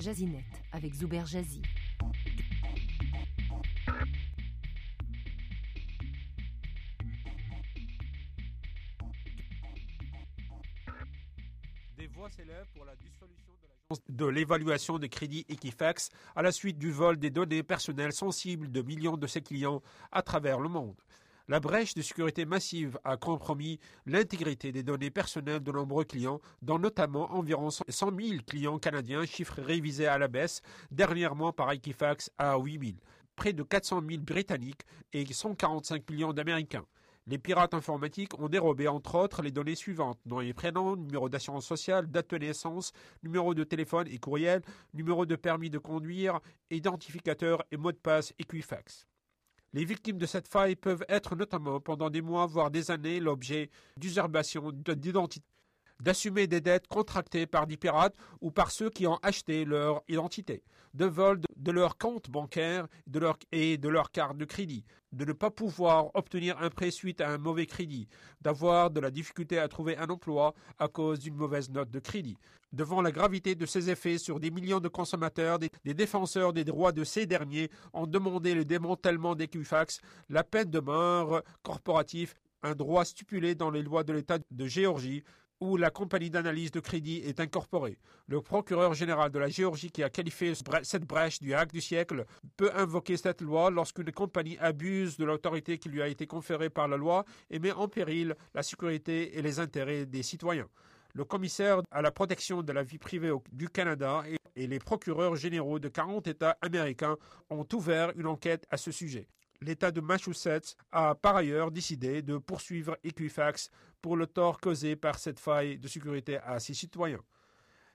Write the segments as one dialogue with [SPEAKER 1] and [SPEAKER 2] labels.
[SPEAKER 1] Jazinet avec Zuber Jazzy.
[SPEAKER 2] Des voix s'élèvent pour la dissolution de l'agence de l'évaluation des crédits Equifax à la suite du vol des données personnelles sensibles de millions de ses clients à travers le monde. La brèche de sécurité massive a compromis l'intégrité des données personnelles de nombreux clients, dont notamment environ 100 000 clients canadiens, chiffre révisé à la baisse dernièrement par Equifax à 8 000, près de 400 000 Britanniques et 145 millions d'Américains. Les pirates informatiques ont dérobé entre autres les données suivantes, dont les prénoms, numéro d'assurance sociale, date de naissance, numéro de téléphone et courriel, numéro de permis de conduire, identificateur et mot de passe Equifax. Les victimes de cette faille peuvent être notamment pendant des mois, voire des années, l'objet d'usurpation d'identité d'assumer des dettes contractées par des pirates ou par ceux qui ont acheté leur identité, de vol de leur compte bancaire et de leur carte de crédit, de ne pas pouvoir obtenir un prêt suite à un mauvais crédit, d'avoir de la difficulté à trouver un emploi à cause d'une mauvaise note de crédit. Devant la gravité de ces effets sur des millions de consommateurs, des, défenseurs des droits de ces derniers ont demandé le démantèlement des QFAX, la peine de mort corporative un droit stipulé dans les lois de l'État de Géorgie où la compagnie d'analyse de crédit est incorporée. Le procureur général de la Géorgie qui a qualifié cette brèche du hack du siècle peut invoquer cette loi lorsqu'une compagnie abuse de l'autorité qui lui a été conférée par la loi et met en péril la sécurité et les intérêts des citoyens. Le commissaire à la protection de la vie privée du Canada et les procureurs généraux de 40 États américains ont ouvert une enquête à ce sujet. L'État de Massachusetts a par ailleurs décidé de poursuivre Equifax pour le tort causé par cette faille de sécurité à ses citoyens.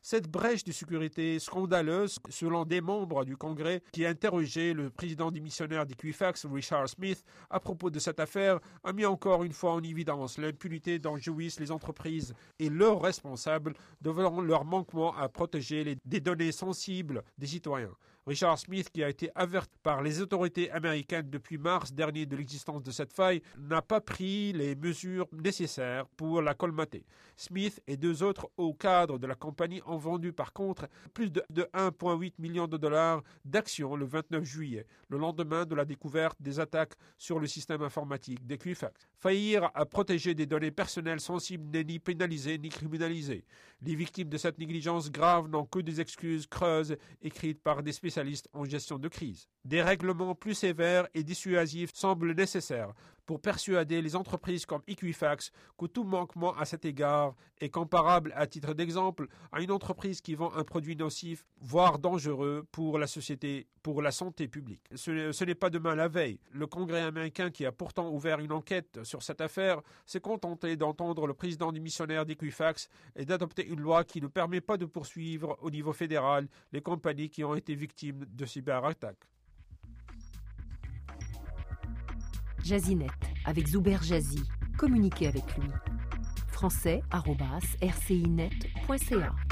[SPEAKER 2] Cette brèche de sécurité scandaleuse, selon des membres du Congrès qui interrogeaient le président démissionnaire d'Equifax, Richard Smith, à propos de cette affaire, a mis encore une fois en évidence l'impunité dont jouissent les entreprises et leurs responsables devant leur manquement à protéger les, des données sensibles des citoyens. Richard Smith, qui a été averti par les autorités américaines depuis mars dernier de l'existence de cette faille, n'a pas pris les mesures nécessaires pour la colmater. Smith et deux autres hauts cadres de la compagnie ont vendu par contre plus de, 1,8 million de dollars d'actions le 29 juillet, le lendemain de la découverte des attaques sur le système informatique d'Equifax. Faillir à protéger des données personnelles sensibles n'est ni pénalisé ni criminalisé. Les victimes de cette négligence grave n'ont que des excuses creuses écrites par des spécialistes en gestion de crise. Des règlements plus sévères et dissuasifs semblent nécessaires pour persuader les entreprises comme Equifax que tout manquement à cet égard est comparable, à titre d'exemple, à une entreprise qui vend un produit nocif, voire dangereux pour la société, pour la santé publique. Ce, n'est pas demain la veille. Le Congrès américain, qui a pourtant ouvert une enquête sur cette affaire, s'est contenté d'entendre le président démissionnaire d'Equifax et d'adopter une loi qui ne permet pas de poursuivre au niveau fédéral les compagnies qui ont été victimes de cyberattaques.
[SPEAKER 1] Jazinet avec Zuber Jazzy. Communiquez avec lui. français.rcinet.ca